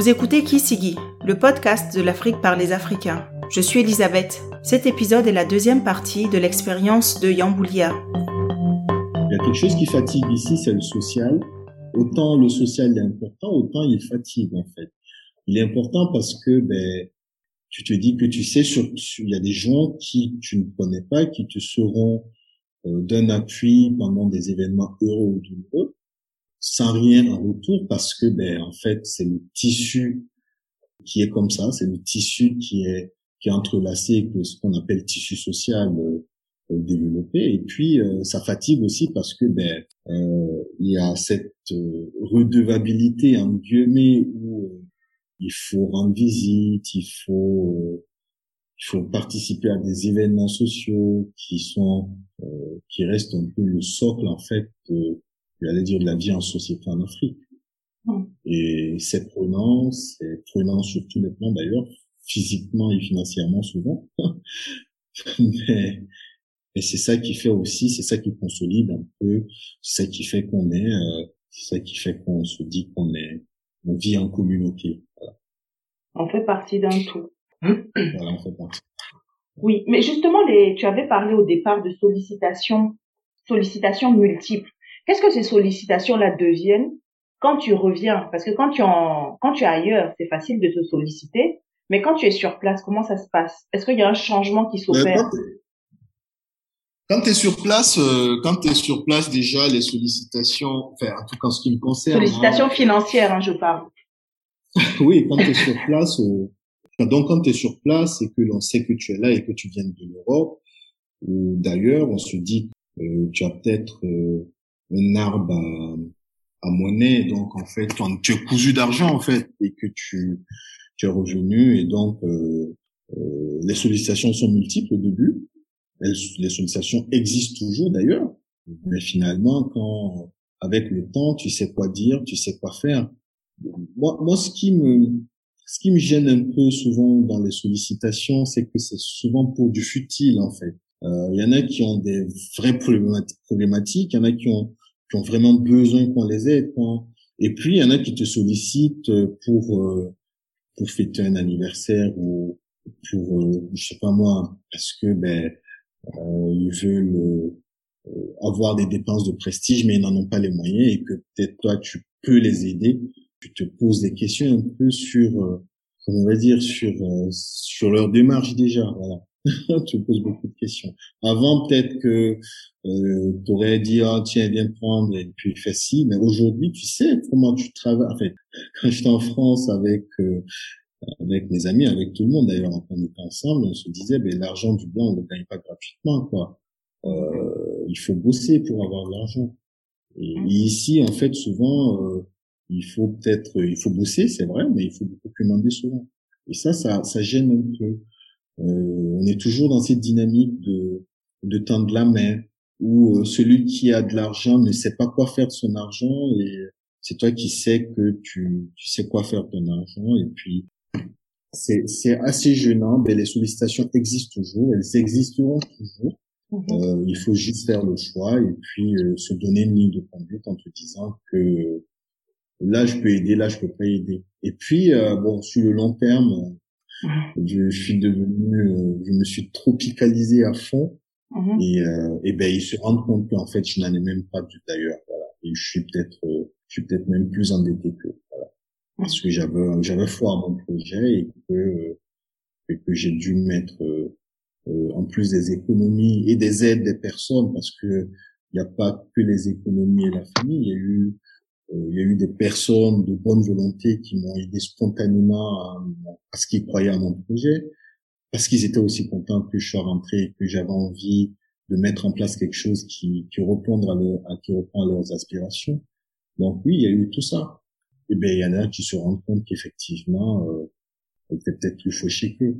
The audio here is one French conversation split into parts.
Vous écoutez Kisigi, le podcast de l'Afrique par les Africains. Je suis Elisabeth. Cet épisode est la deuxième partie de l'expérience de Yamboulia. Il y a quelque chose qui fatigue ici, c'est le social. Autant le social est important, autant il fatigue en fait. Il est important parce que ben, tu te dis que tu sais, il y a des gens qui tu ne connais pas, qui te seront euh, d'un appui pendant des événements heureux ou douloureux, sans rien en retour parce que ben en fait c'est le tissu qui est comme ça, c'est le tissu qui est qui est entrelacé avec ce qu'on appelle tissu social euh, euh, développé. Et puis ça fatigue aussi parce que ben il y a cette redevabilité en guillemets où il faut rendre visite, il faut il faut participer à des événements sociaux qui sont euh, qui restent un peu le socle en fait de j'allais dire de la vie en société en Afrique. Mm. Et c'est prenant, c'est prenant sur tous les plans d'ailleurs, physiquement et financièrement souvent. mais, mais c'est ça qui fait aussi, c'est ça qui consolide un peu, c'est ça qui fait qu'on est, euh, c'est ça qui fait qu'on se dit qu'on est, on vit en communauté. Voilà. On fait partie d'un tout. voilà, on fait partie. Oui, mais justement, les, tu avais parlé au départ de sollicitations, sollicitations multiples. Qu'est-ce que ces sollicitations-là deviennent quand tu reviens? Parce que quand tu en, quand tu es ailleurs, c'est facile de te solliciter, mais quand tu es sur place, comment ça se passe? Est-ce qu'il y a un changement qui s'opère? quand tu es sur place, euh, quand tu es sur place déjà, les sollicitations, enfin en tout cas en ce qui me concerne. Sollicitations hein, financières, hein, je parle. oui, quand tu es sur place, euh, donc, quand tu es sur place et que l'on sait que tu es là et que tu viens de l'Europe, ou d'ailleurs, on se dit que euh, tu as peut-être euh, un arbre à, à, monnaie, donc en fait, tu es cousu d'argent en fait, et que tu, tu es revenu, et donc euh, les sollicitations sont multiples au début. les sollicitations existent toujours d'ailleurs, mais finalement, quand avec le temps, tu sais quoi dire, tu sais quoi faire. Moi, moi, ce qui me ce qui me gêne un peu souvent dans les sollicitations, c'est que c'est souvent pour du futile en fait. Euh, il y en a qui ont des vraies problématiques, il y en a qui ont, ont vraiment besoin qu'on les aide. Et puis il y en a qui te sollicitent pour euh, pour fêter un anniversaire ou pour euh, je sais pas moi parce que ben euh, ils veulent euh, avoir des dépenses de prestige mais ils n'en ont pas les moyens et que peut-être toi tu peux les aider tu te poses des questions un peu sur, euh, on va dire, sur euh, sur leur démarche déjà. Voilà. tu te poses beaucoup de questions. Avant, peut-être que euh, tu aurais dit, ah, tiens, viens prendre et puis ci. Mais aujourd'hui, tu sais comment tu travailles. En fait, quand j'étais en France avec euh, avec mes amis, avec tout le monde d'ailleurs, on était ensemble, on se disait, ben l'argent du blanc, on le gagne pas gratuitement, quoi. Euh, il faut bosser pour avoir de l'argent. Et, mmh. ici, en fait, souvent, euh, il faut peut-être, il faut bosser, c'est vrai, mais il faut beaucoup demander souvent. Et ça, ça, ça gêne un peu. Euh, on est toujours dans cette dynamique de, de tendre la main, où euh, celui qui a de l'argent ne sait pas quoi faire de son argent, et c'est toi qui sais que tu, tu sais quoi faire de ton argent, et puis c'est, c'est assez gênant, mais les sollicitations existent toujours, elles existeront toujours. Mm-hmm. Euh, il faut juste faire le choix et puis euh, se donner une ligne de conduite en te disant que là je peux aider, là je peux pas aider. Et puis euh, bon sur le long terme, je, suis devenu, euh, je me suis tropicalisé à fond mm-hmm. et, euh, et ben ils se rendent compte qu'en fait je n'en ai même pas d'ailleurs. Voilà. Et je suis peut-être, je suis peut-être même plus endetté que voilà, parce que j'avais j'avais foi à mon projet et que et que j'ai dû mettre en plus des économies et des aides des personnes parce que il n'y a pas que les économies et la famille, il y a eu euh, il y a eu des personnes de bonne volonté qui m'ont aidé spontanément à, parce qu'ils croyaient à mon projet, parce qu'ils étaient aussi contents que je sois rentré que j'avais envie de mettre en place quelque chose qui, qui répond à, leur, qui répond à leurs aspirations. Donc oui, il y a eu tout ça. Et ben il y en a qui se rendent compte qu'effectivement, euh, était peut-être plus fauché qu'eux.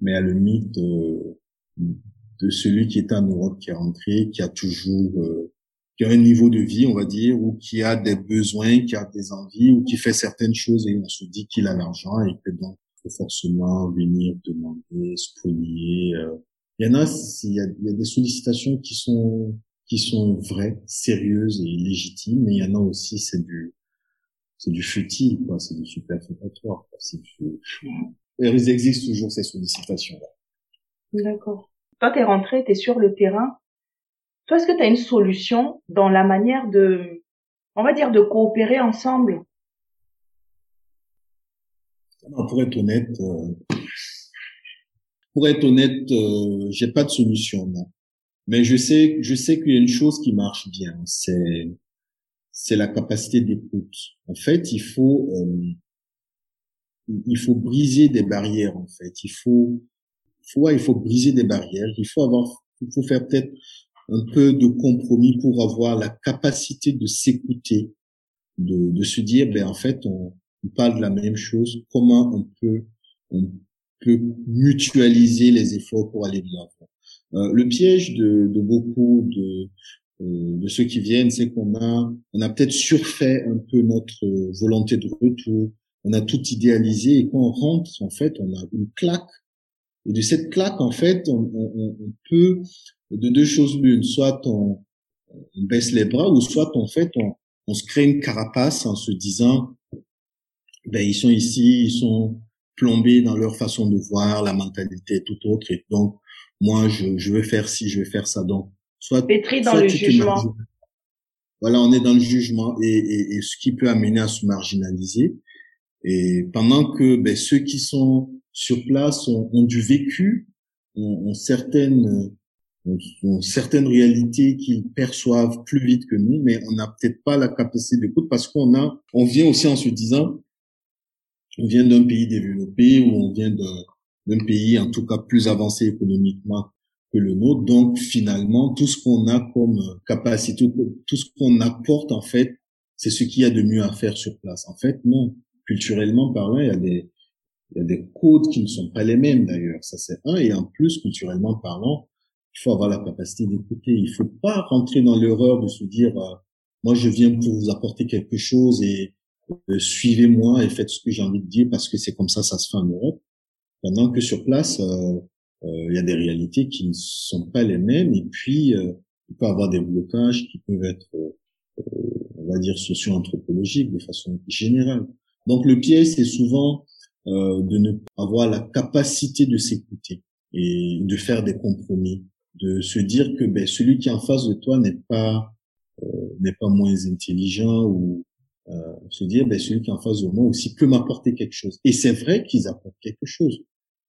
Mais à le mythe de, de celui qui est en Europe, qui est rentré, qui a toujours euh, qui a un niveau de vie, on va dire, ou qui a des besoins, qui a des envies, ou qui fait certaines choses et on se dit qu'il a l'argent et que donc il faut forcément venir demander, spolier. Euh. Il y en a, il y a, il y a des sollicitations qui sont qui sont vraies, sérieuses et légitimes, mais il y en a aussi, c'est du c'est du futile, quoi. C'est du superfétatoire. C'est du... Ils existent toujours ces sollicitations-là. D'accord. Toi, t'es rentré, t'es sur le terrain. Toi, est-ce que tu as une solution dans la manière de, on va dire, de coopérer ensemble? Pour être honnête, euh, pour être honnête, euh, j'ai pas de solution, non. Mais je sais, je sais qu'il y a une chose qui marche bien, c'est c'est la capacité d'écoute. En fait, il faut euh, il faut briser des barrières. En fait, il faut, faut il faut briser des barrières. Il faut avoir, il faut faire peut-être un peu de compromis pour avoir la capacité de s'écouter, de, de se dire, ben en fait, on, parle de la même chose. Comment on peut on peut mutualiser les efforts pour aller de l'avant? Euh, le piège de, de beaucoup de euh, de ceux qui viennent, c'est qu'on a on a peut-être surfait un peu notre volonté de retour. On a tout idéalisé et quand on rentre, en fait, on a une claque. Et de cette claque, en fait, on, on, on peut de deux choses l'une, soit on, on, baisse les bras, ou soit en fait on, on se crée une carapace en se disant, ben ils sont ici, ils sont plombés dans leur façon de voir, la mentalité est tout autre, et donc moi je, je veux faire ci, je veux faire ça, donc soit pétri dans le jugement. Voilà, on est dans le jugement et, et, et, ce qui peut amener à se marginaliser. Et pendant que ben, ceux qui sont sur place ont, ont du vécu, ont, ont certaines ont, certaines réalités qu'ils perçoivent plus vite que nous, mais on n'a peut-être pas la capacité d'écoute parce qu'on a, on vient aussi en se disant, on vient d'un pays développé ou on vient d'un pays en tout cas plus avancé économiquement que le nôtre. Donc finalement, tout ce qu'on a comme capacité, tout ce qu'on apporte en fait, c'est ce qu'il y a de mieux à faire sur place. En fait, non. Culturellement parlant, il y a des il y a des codes qui ne sont pas les mêmes d'ailleurs. Ça c'est un. Et en plus, culturellement parlant, il faut avoir la capacité d'écouter. Il faut pas rentrer dans l'erreur de se dire, euh, moi je viens pour vous apporter quelque chose et euh, suivez-moi et faites ce que j'ai envie de dire parce que c'est comme ça, ça se fait en Europe. Pendant que sur place, euh, il y a des réalités qui ne sont pas les mêmes et puis il peut y avoir des blocages qui peuvent être, on va dire, socio-anthropologiques de façon générale. Donc le piège, c'est souvent de ne pas avoir la capacité de s'écouter et de faire des compromis de se dire que ben, celui qui est en face de toi n'est pas euh, n'est pas moins intelligent ou euh, se dire ben, celui qui est en face de moi aussi peut m'apporter quelque chose. Et c'est vrai qu'ils apportent quelque chose.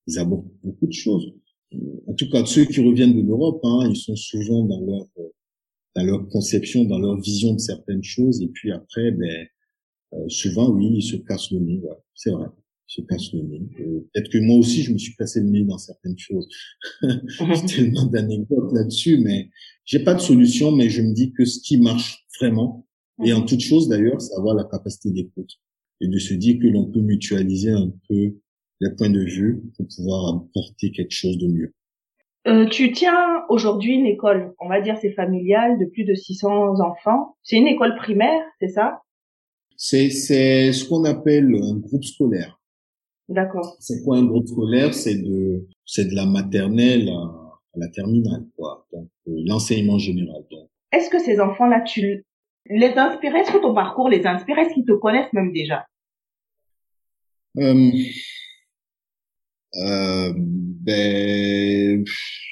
Ils apportent beaucoup de choses. En tout cas, ceux qui reviennent de l'Europe, hein, ils sont souvent dans leur dans leur conception, dans leur vision de certaines choses, et puis après, ben, euh, souvent, oui, ils se cassent le nez. c'est vrai se casse le nez. Euh, peut-être que moi aussi, je me suis cassé le nez dans certaines choses. J'ai tellement d'anecdotes là-dessus, mais j'ai pas de solution, mais je me dis que ce qui marche vraiment, et en toute chose d'ailleurs, c'est avoir la capacité d'écoute et de se dire que l'on peut mutualiser un peu les points de vue pour pouvoir apporter quelque chose de mieux. Euh, tu tiens aujourd'hui une école, on va dire c'est familial, de plus de 600 enfants. C'est une école primaire, c'est ça? C'est c'est ce qu'on appelle un groupe scolaire. D'accord. C'est quoi un groupe scolaire? C'est de c'est de la maternelle à, la terminale, quoi. Donc euh, l'enseignement général. Donc. Est-ce que ces enfants-là, tu les inspires? Est-ce que ton parcours les inspire? Est-ce qu'ils te connaissent même déjà? Euh, euh, ben,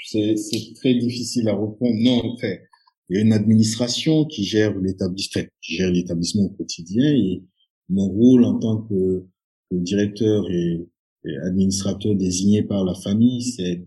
c'est très difficile à répondre. Non, en fait, il y a une administration qui gère l'établissement, qui gère l'établissement au quotidien et mon rôle en tant que le directeur et, administrateur désigné par la famille, c'est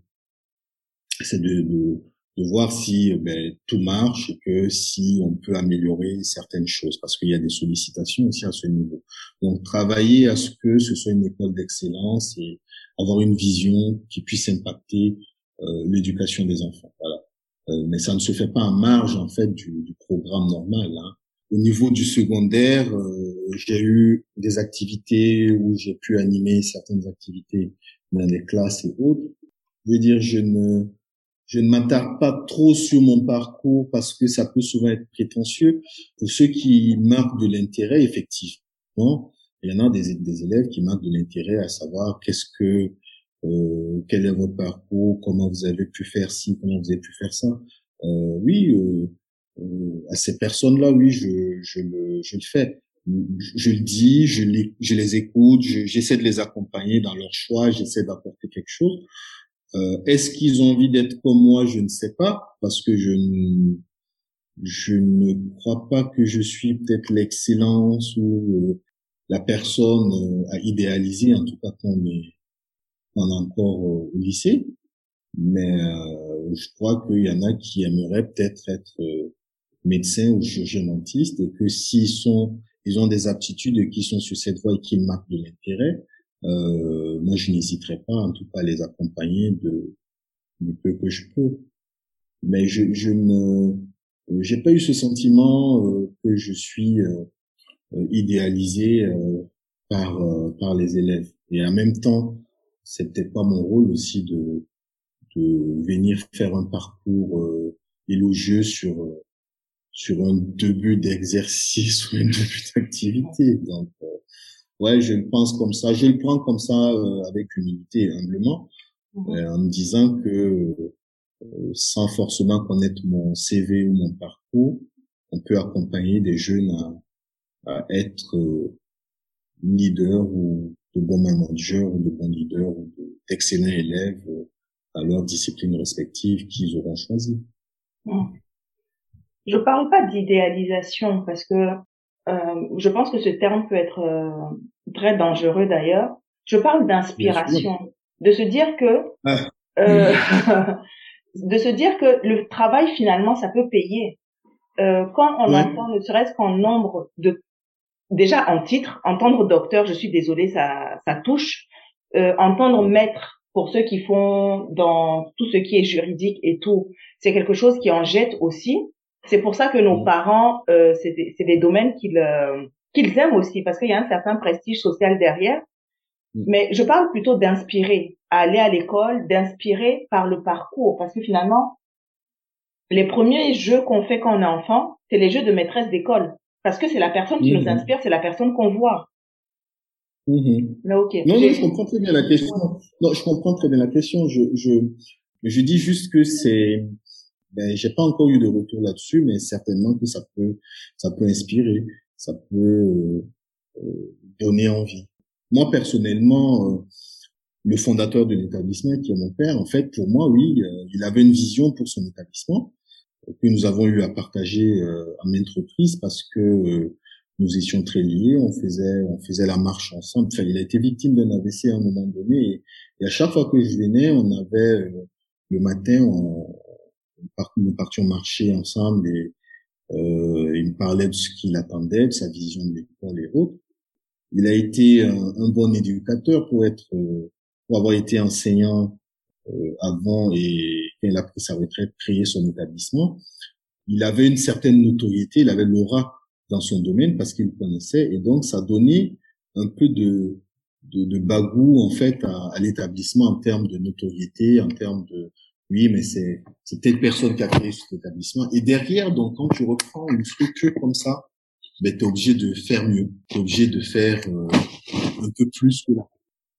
c'est de, de, de, voir si ben, tout marche et que si on peut améliorer certaines choses parce qu'il y a des sollicitations aussi à ce niveau. Donc travailler à ce que ce soit une école d'excellence et avoir une vision qui puisse impacter euh, l'éducation des enfants. Voilà. Euh, mais ça ne se fait pas en marge en fait du, du programme normal. Hein. Au niveau du secondaire, euh, j'ai eu des activités où j'ai pu animer certaines activités dans les classes et autres. Je veux dire, je ne, je ne m'attarde pas trop sur mon parcours parce que ça peut souvent être prétentieux. Pour ceux qui marquent de l'intérêt, effectivement, il y en a des, des élèves qui marquent de l'intérêt à savoir qu'est-ce que, euh, quel est votre parcours, comment vous avez pu faire ci, comment vous avez pu faire ça. Euh, oui, euh, à ces personnes-là, oui, je, je, le, je le fais. je le dis, je les, je les écoute, j'essaie de les accompagner dans leur choix, j'essaie d'apporter quelque chose. Euh, Est-ce qu'ils ont envie d'être comme moi? Je ne sais pas, parce que je ne, je ne crois pas que je suis peut-être l'excellence ou euh, la personne euh, à idéaliser, en tout cas quand on est, est encore au lycée. Mais euh, je crois qu'il y en a qui aimeraient peut-être être, être médecin ou chirurgien dentiste et que s'ils sont, ils ont des aptitudes qui sont sur cette voie et qui marquent de l'intérêt, euh, moi je n'hésiterai pas en tout cas à les accompagner de du peu que je peux. Mais je, je ne, j'ai pas eu ce sentiment euh, que je suis euh, euh idéalisé euh, par par les élèves. Et en même temps, c'est peut-être pas mon rôle aussi de de venir faire un parcours élogieux sur sur un début d'exercice ou un début d'activité. Donc, euh, ouais, je le pense comme ça. Je le prends comme ça euh, avec humilité et humblement, mhm. euh, en me disant que sans forcément connaître mon CV ou mon parcours, on peut accompagner des jeunes à, à être leaders ou de bons managers ou de bons leaders ou d'excellents élèves à leur discipline respective qu'ils auront choisi. Mhm. Je parle pas d'idéalisation parce que euh, je pense que ce terme peut être euh, très dangereux d'ailleurs. Je parle d'inspiration, de se dire que ah. euh, de se dire que le travail finalement ça peut payer. Euh, quand on entend ne serait-ce qu'en nombre de déjà en titre, entendre docteur, je suis désolée, ça ça touche. Euh, entendre maître pour ceux qui font dans tout ce qui est juridique et tout, c'est quelque chose qui en jette aussi. C'est pour ça que nos mmh. parents, euh, c'est des, des, domaines qu'ils euh, qu'ils aiment aussi, parce qu'il y a un certain prestige social derrière. Mmh. Mais je parle plutôt d'inspirer, aller à l'école, d'inspirer par le parcours, parce que finalement, les premiers jeux qu'on fait quand on est enfant, c'est les jeux de maîtresse d'école, parce que c'est la personne qui nous mmh. inspire, c'est la personne qu'on voit. Mais ok. Non, non, je comprends très bien la question. Non, je comprends très bien la question. Je, je, je dis juste que c'est, ben j'ai pas encore eu de retour là-dessus, mais certainement que ça peut ça peut inspirer, ça peut euh, euh donner envie. Moi personnellement, euh, le fondateur de l'établissement, qui est mon père, en fait, pour moi, oui, euh, il avait une vision pour son établissement que nous avons eu à partager à maintes reprises parce que nous étions très liés, on faisait on faisait la marche ensemble. Enfin, il a été victime d'un AVC à un moment donné et, et, à chaque fois que je venais, on avait le matin, on, nous partions marcher ensemble et euh, il me parlait de ce qu'il attendait, de sa vision de l'école et autres. Il a été un, bon éducateur pour être, euh, pour avoir été enseignant euh, avant et quand il a pris sa retraite, créé son établissement. Il avait une certaine notoriété, il avait l'aura dans son domaine parce qu'il connaissait et donc ça donnait un peu de, de, de bagou en fait à, à l'établissement en termes de notoriété, en termes de, oui, mais c'est c'est personne qui a créé cet établissement. Et derrière, donc, quand tu reprends une structure comme ça, ben, tu es obligé de faire mieux. Tu es obligé de faire euh, un peu plus que là.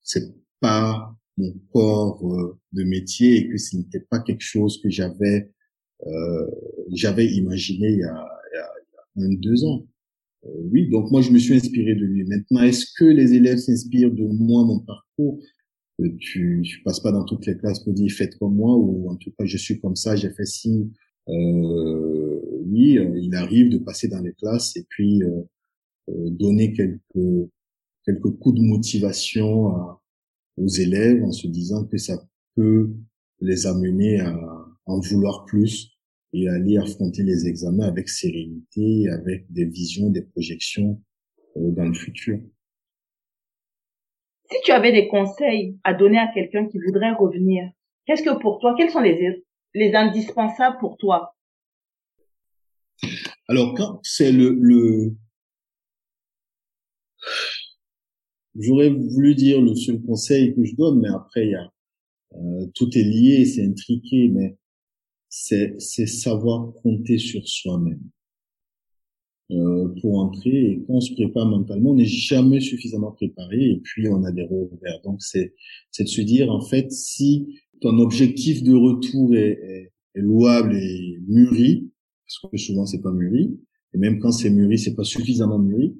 C'est pas mon corps euh, de métier et que ce n'était pas quelque chose que j'avais euh, j'avais imaginé il y a, il y a, a deux ans. Oui, donc moi je me suis inspiré de lui. Maintenant, est-ce que les élèves s'inspirent de moi, mon parcours? Tu, tu passes pas dans toutes les classes pour dire faites comme moi ou en tout cas je suis comme ça, j'ai fait ci. Euh, oui, euh, il arrive de passer dans les classes et puis euh, euh, donner quelques quelques coups de motivation à, aux élèves en se disant que ça peut les amener à en vouloir plus et à aller affronter les examens avec sérénité, avec des visions, des projections dans le futur. Si tu avais des conseils à donner à quelqu'un qui voudrait revenir, qu'est-ce que pour toi, quels sont les, les indispensables pour toi? Alors, quand c'est le, le... J'aurais voulu dire le seul conseil que je donne, mais après, il y a, euh, tout est lié, c'est intriqué, mais c'est, c'est savoir compter sur soi-même. Euh, pour entrer et quand on se prépare mentalement, on n'est jamais suffisamment préparé et puis on a des revers. Donc c'est c'est de se dire en fait si ton objectif de retour est, est, louable et mûri, parce que souvent c'est pas mûri, et même quand c'est mûri, c'est pas suffisamment mûri.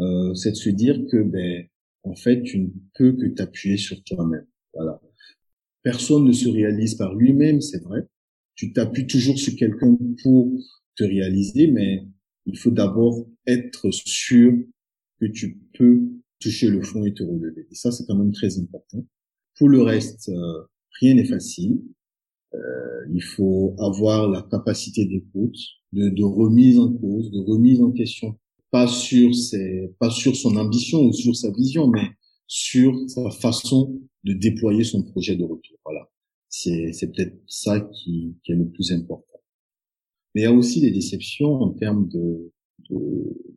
euh, c'est de se dire que ben en fait tu ne peux que t'appuyer sur toi-même. Voilà. Personne ne se réalise par lui-même, c'est vrai. Tu t'appuies toujours sur quelqu'un pour te réaliser, mais il faut d'abord être sûr que tu peux toucher le fond et te relever. Et ça, c'est quand même très important. Pour le reste, euh, rien n'est facile. Euh, il faut avoir la capacité d'écoute, de, de remise en cause, de remise en question, pas sur ses, pas sur son ambition ou sur sa vision, mais sur sa façon de déployer son projet de retour. Voilà, c'est c'est peut-être ça qui, qui est le plus important. Mais il y a aussi des déceptions en termes de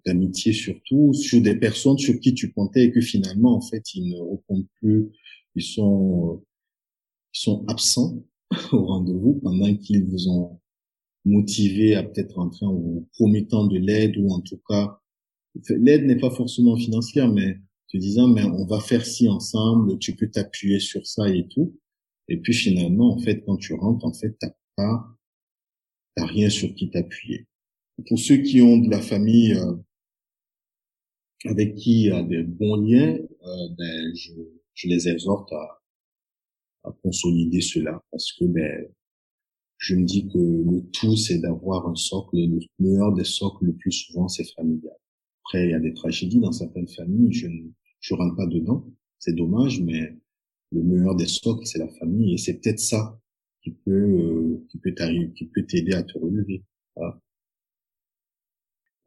d'amitié surtout sur des personnes sur qui tu comptais et que finalement en fait ils ne répondent plus. Ils sont ils sont absents au rendez-vous pendant qu'ils vous ont motivé à peut-être rentrer en vous promettant de l'aide ou en tout cas l'aide n'est pas forcément financière mais te disant mais on va faire ci ensemble tu peux t'appuyer sur ça et tout. Et puis finalement en fait quand tu rentres en fait t'as pas t'as rien sur qui t'appuyer pour ceux qui ont de la famille euh, avec qui il y a des bons liens, euh, ben, je, je, les exhorte à, à, consolider cela parce que ben, je me dis que le tout, c'est d'avoir un socle. Le meilleur des socles, le plus souvent, c'est familial. Après, il y a des tragédies dans certaines familles. Je ne je rentre pas dedans. C'est dommage, mais le meilleur des socles, c'est la famille. Et c'est peut-être ça qui peut, euh, qui peut t'arriver, qui peut t'aider à te relever. Voilà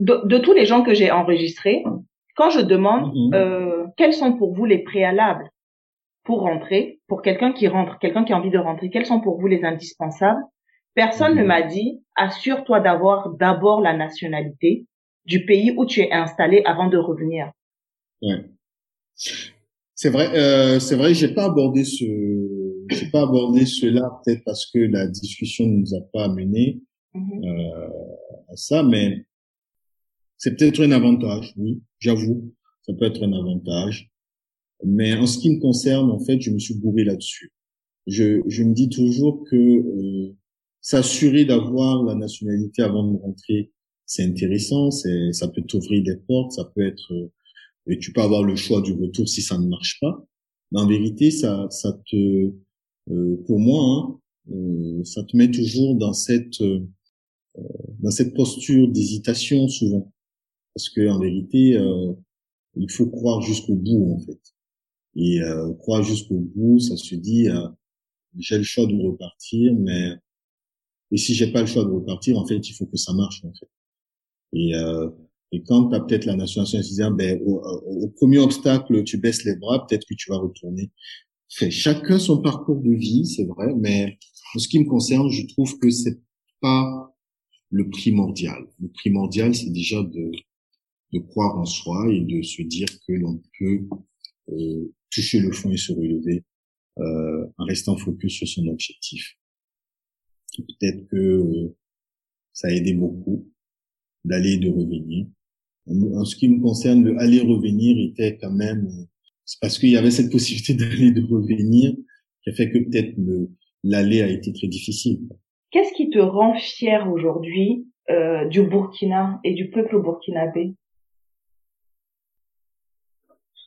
de, tous les gens que j'ai enregistrés, quand je demande mhm. euh, quels sont pour vous les préalables pour rentrer, pour quelqu'un qui rentre, quelqu'un qui a envie de rentrer, quels sont pour vous les indispensables? Personne ne mhm. m'a dit assure-toi d'avoir d'abord la nationalité du pays où tu es installé avant de revenir. Ouais. C'est vrai, euh, c'est vrai, j'ai pas abordé ce, j'ai pas abordé cela peut-être parce que la discussion ne nous a pas amené mhm. euh, à ça, mais c'est peut-être un avantage, oui, j'avoue, ça peut être un avantage. Mais en ce qui me concerne, en fait, je me suis bourré là-dessus. Je, je me dis toujours que euh, s'assurer d'avoir la nationalité avant de rentrer, c'est intéressant, c'est ça peut t'ouvrir des portes, ça peut être euh, et tu peux avoir le choix du retour si ça ne marche pas. Mais en vérité, ça ça te pour moi, hein, euh, ça te met toujours dans cette euh, dans cette posture d'hésitation souvent parce que en vérité, euh, il faut croire jusqu'au bout en fait. Et euh, croire jusqu'au bout, ça se dit, euh, j'ai le choix de repartir, mais et si j'ai pas le choix de repartir, en fait, il faut que ça marche en fait. Et euh, et quand tu as peut-être la nation disant, ben au, au, premier obstacle, tu baisses les bras, peut-être que tu vas retourner. Fait chacun son parcours de vie, c'est vrai, mais en ce qui me concerne, je trouve que c'est pas le primordial. Le primordial, c'est déjà de de croire en soi et de se dire que l'on peut euh, toucher le fond et se relever euh, en restant focus sur son objectif. Peut-être que euh, ça a aidé beaucoup d'aller et de revenir. En ce qui me concerne, le aller-revenir était quand même, c'est parce qu'il y avait cette possibilité d'aller de revenir qui a fait que peut-être le l'aller a été très difficile. Qu'est-ce qui te rend fier aujourd'hui euh, du Burkina et du peuple burkinabé?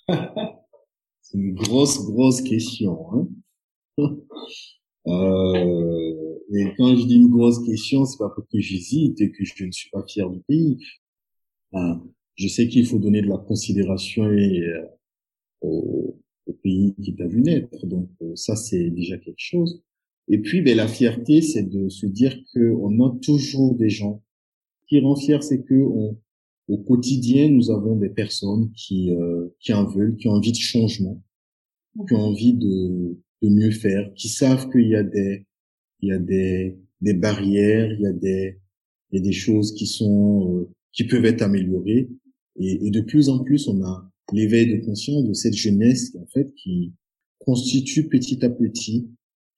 C'est une grosse, grosse question. Hein euh, et quand je dis une grosse question, c'est pas parce que j'hésite et que je ne suis pas fier du pays. je sais qu'il faut donner de la considération et, euh, au, pays qui t'a vu naître. Donc euh, ça, c'est déjà quelque chose. Et puis, ben, la fierté, c'est de se dire qu'on a toujours des gens. qui rend fier, c'est que au quotidien, nous avons des personnes qui, euh, qui en veulent, qui ont envie de changement, qui ont envie de, de mieux faire, qui savent qu'il y a des, il y a des, des barrières, il y a des, il y a des choses qui sont, euh, qui peuvent être améliorées. Et, de plus en plus, on a l'éveil de conscience de cette jeunesse, en fait, qui constitue petit à petit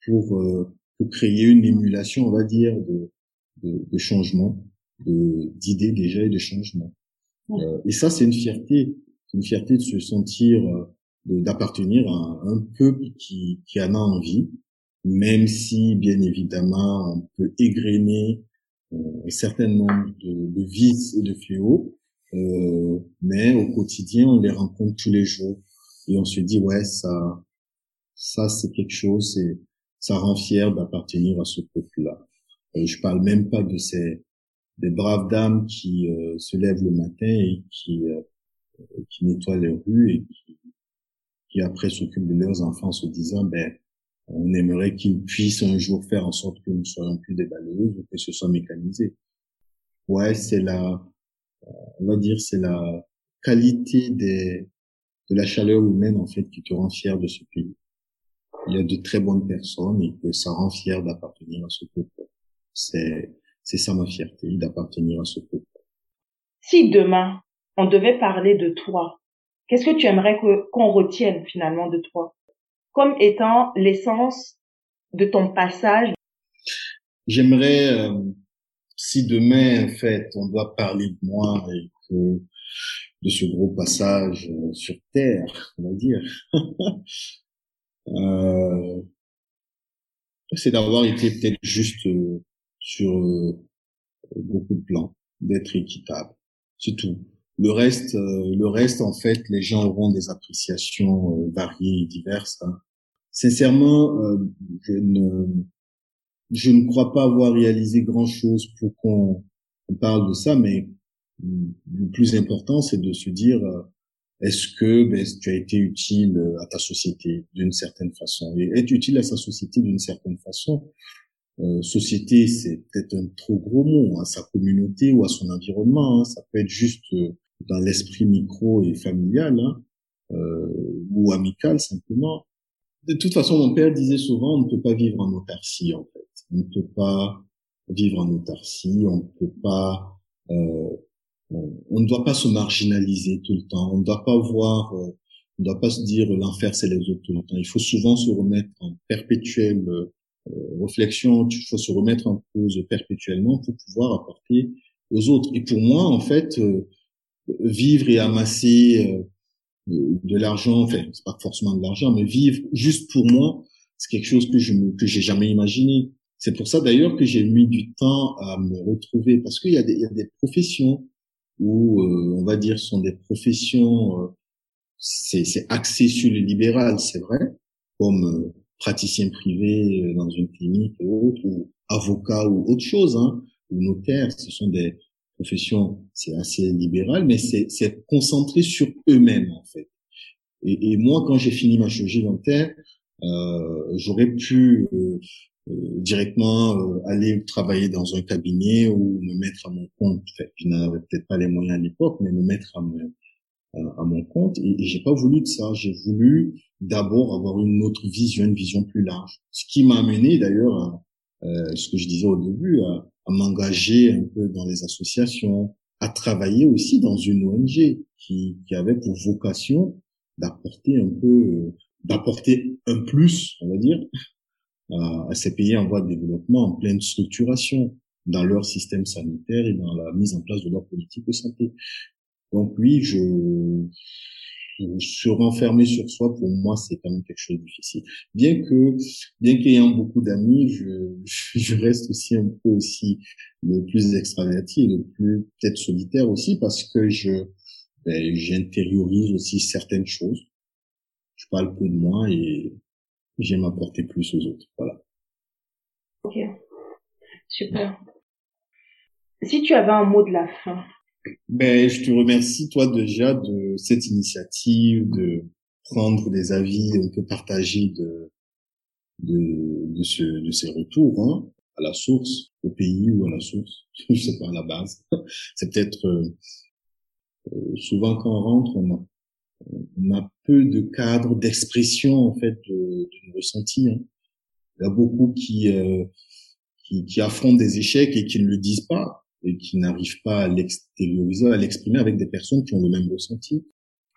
pour, euh, pour créer une émulation, on va dire, de, de, de changement, d'idées déjà et de changement. Euh, et ça, c'est une fierté, une fierté de se sentir, euh, d'appartenir à un peuple qui, qui en a envie, même si, bien évidemment, on peut égrener euh, un certain nombre de, de vices et de fléaux. Euh, mais au quotidien, on les rencontre tous les jours et on se dit ouais ça, ça c'est quelque chose, et ça rend fier d'appartenir à ce peuple-là. Euh, je parle même pas de ces des braves dames qui euh, se lèvent le matin et qui euh, qui nettoient les rues et qui, qui après s'occupent de leurs enfants en se disant ben on aimerait qu'ils puissent un jour faire en sorte que nous soyons plus des balayeuses ou que ce soit mécanisé. Ouais, c'est la, on va dire, c'est la qualité des, de la chaleur humaine en fait qui te rend fier de ce pays. Il y a de très bonnes personnes et que ça rend fier d'appartenir à ce peuple. C'est c'est ça ma fierté d'appartenir à ce peuple. Si demain on devait parler de toi, qu'est-ce que tu aimerais qu'on retienne finalement de toi? Comme étant l'essence de ton passage? J'aimerais, euh, si demain, en fait, on doit parler de moi et que de ce gros passage euh, sur Terre, on va dire, euh, c'est d'avoir été peut-être juste sur beaucoup de plans, d'être équitable, c'est tout. Le reste, le reste, en fait, les gens auront des appréciations variées et diverses. Hein sincèrement, euh, je ne je ne crois pas avoir réalisé grand chose pour qu'on parle de ça, mais le plus important, c'est de se dire euh, est-ce que ben, tu as été utile à ta société d'une certaine façon? Et être utile à sa société d'une certaine façon, euh, société, c'est peut-être un trop gros mot, à sa communauté ou à son environnement. Hein. ça peut être juste dans l'esprit micro et familial hein, ou amical simplement de toute façon, mon père disait souvent, on ne peut pas vivre en autarcie, en fait. On ne peut pas vivre en autarcie, on ne peut pas, euh, on, ne doit pas se marginaliser tout le temps, on ne doit pas voir, euh, on ne doit pas se dire l'enfer c'est les autres tout le temps. Il faut souvent se remettre en perpétuelle euh, réflexion, il faut se remettre en cause perpétuellement pour pouvoir apporter aux autres. Et pour moi, en fait, euh, vivre et amasser euh, de, l'argent, enfin, c'est pas forcément de l'argent, mais vivre juste pour moi, c'est quelque chose que je que j'ai jamais imaginé. C'est pour ça d'ailleurs que j'ai mis du temps à me retrouver parce qu'il y a des, y a des professions où euh, on va dire sont des professions euh, c'est c'est axé sur le libéral, c'est vrai, comme euh, praticien privé dans une clinique et autres, ou avocat ou autre chose, hein, ou notaire, ce sont des profession, c'est assez libéral, mais c'est concentré sur eux-mêmes en fait. Et, et, moi, quand j'ai fini ma chirurgie dentaire, euh, j'aurais pu euh, euh directement euh, aller travailler dans un cabinet ou me mettre à mon compte. Enfin, je n'avais peut-être pas les moyens à l'époque, mais me mettre à, mon, à, mon compte. Et, et j'ai pas voulu de ça. J'ai voulu d'abord avoir une autre vision, une vision plus large. Ce qui m'a amené d'ailleurs à euh, ce que je disais au début, à, à m'engager un peu dans les associations, à travailler aussi dans une ONG qui, qui avait pour vocation d'apporter un peu, d'apporter un plus, on va dire, à, à, ces pays en voie de développement, en pleine structuration dans leur système sanitaire et dans la mise en place de leur politique de santé. Donc oui, je, se renfermer sur soi, pour moi, c'est quand même quelque chose de difficile. Bien que, bien qu'ayant beaucoup d'amis, je, je reste aussi un peu aussi le plus extraverti et le plus peut-être solitaire aussi parce que je, ben, j'intériorise aussi certaines choses. Je parle peu de moi et j'aime apporter plus aux autres. Voilà. Ok. Super. Si tu avais un mot de la fin, ben, je te remercie, toi, déjà, de cette initiative, de prendre des avis un peu partagés de, de, de, ce, de ces retours, hein, à la source, au pays ou à la source, je sais pas, à la base. C'est peut-être, euh, souvent quand on rentre, on a, on a peu de cadre d'expression, en fait, de, de nos ressentis. Hein. Il y a beaucoup qui, euh, qui, qui affrontent des échecs et qui ne le disent pas et qui n'arrivent pas à l'extérioriser, à l'exprimer avec des personnes qui ont le même ressenti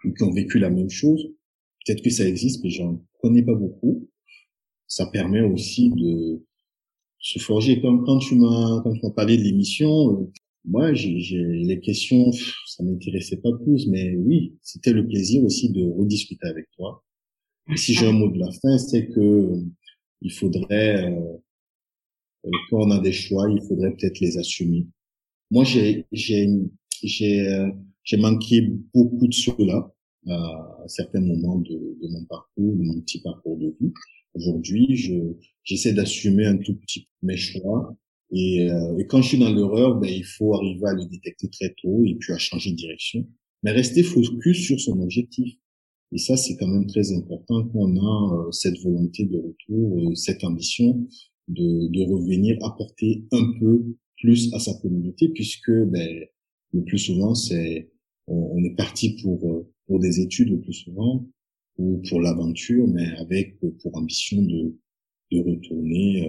ou qui ont vécu la même chose. Peut-être que ça existe, mais j'en connais pas beaucoup. Ça permet aussi de se forger. Comme quand tu m'as quand tu m'as parlé de l'émission, euh, moi j'ai les questions, ça m'intéressait pas plus, mais oui, c'était le plaisir aussi de rediscuter avec toi. Si j'ai un mot de la fin, c'est que euh, il faudrait euh, quand on a des choix, il faudrait peut-être les assumer moi j'ai j'ai j'ai euh, j'ai manqué beaucoup de cela à certains moments de, de, mon parcours, de mon petit parcours de vie. Aujourd'hui, je j'essaie d'assumer un tout petit peu mes choix. Et, euh, et quand je suis dans l'erreur, ben, il faut arriver à le détecter très tôt et puis à changer de direction. Mais rester focus sur son objectif. Et ça, c'est quand même très important qu'on a euh, cette volonté de retour, euh, cette ambition de, de revenir apporter un peu plus à sa communauté, puisque ben, le plus souvent, c'est on, on est parti pour euh, pour des études le plus souvent ou pour l'aventure, mais avec pour ambition de de retourner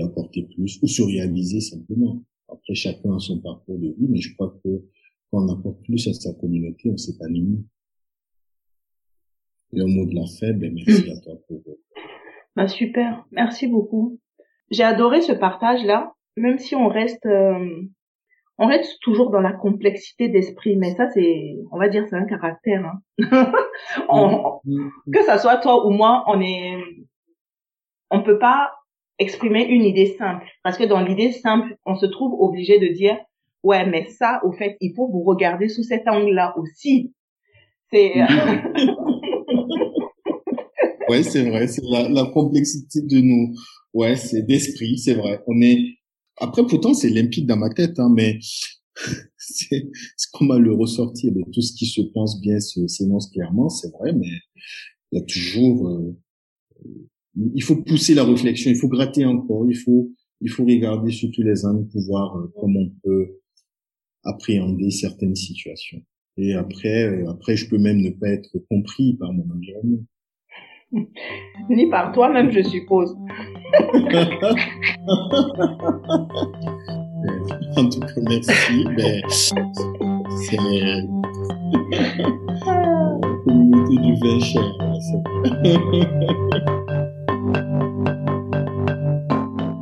euh, apporter plus ou se réaliser simplement. Après, chacun a son parcours de vie, mais je crois que quand on apporte plus à sa communauté, on s'épanouit. Et au mot de la ben, merci à toi pour. Bah, super, merci beaucoup. J'ai adoré ce partage-là, même si on reste, euh, on reste toujours dans la complexité d'esprit, mais ça c'est, on va dire, c'est un caractère. Hein. on, que ça soit toi ou moi, on est, on peut pas exprimer une idée simple, parce que dans l'idée simple, on se trouve obligé de dire, ouais, mais ça, au fait, il faut vous regarder sous cet angle-là aussi. C'est ouais, c'est vrai, c'est la, complexité de nous. Ouais, c'est d'esprit, c'est vrai. On est. Après, pourtant, c'est limpide dans ma tête, hein, mais c'est comment le ressortir. Tout ce qui se pense bien s'énonce clairement, c'est vrai, mais il y a toujours. Euh, il faut pousser la réflexion, il faut gratter encore, il faut il faut regarder sur tous les angles pour voir euh, comment on peut appréhender certaines situations. Et après, euh, après, je peux même ne pas être compris par mon environnement. Ni par toi-même, je suppose. en tout cas, merci. Ben, c'est la communauté du vin cher.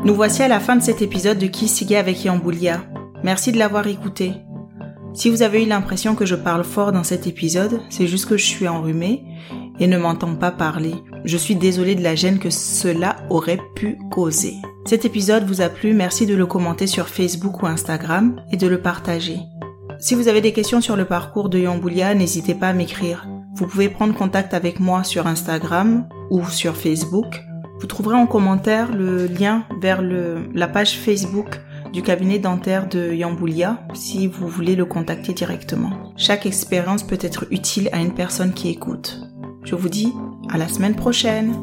Nous voici à la fin de cet épisode de Qui avec Yamboulia. Merci de l'avoir écouté. Si vous avez eu l'impression que je parle fort dans cet épisode, c'est juste que je suis enrhumée et ne m'entends pas parler. Je suis désolée de la gêne que cela aurait pu causer. Cet épisode vous a plu, merci de le commenter sur Facebook ou Instagram et de le partager. Si vous avez des questions sur le parcours de Yamboulia, n'hésitez pas à m'écrire. Vous pouvez prendre contact avec moi sur Instagram ou sur Facebook. Vous trouverez en commentaire le lien vers la page Facebook du cabinet dentaire de Yamboulia si vous voulez le contacter directement. Chaque expérience peut être utile à une personne qui écoute. Je vous dis à la semaine prochaine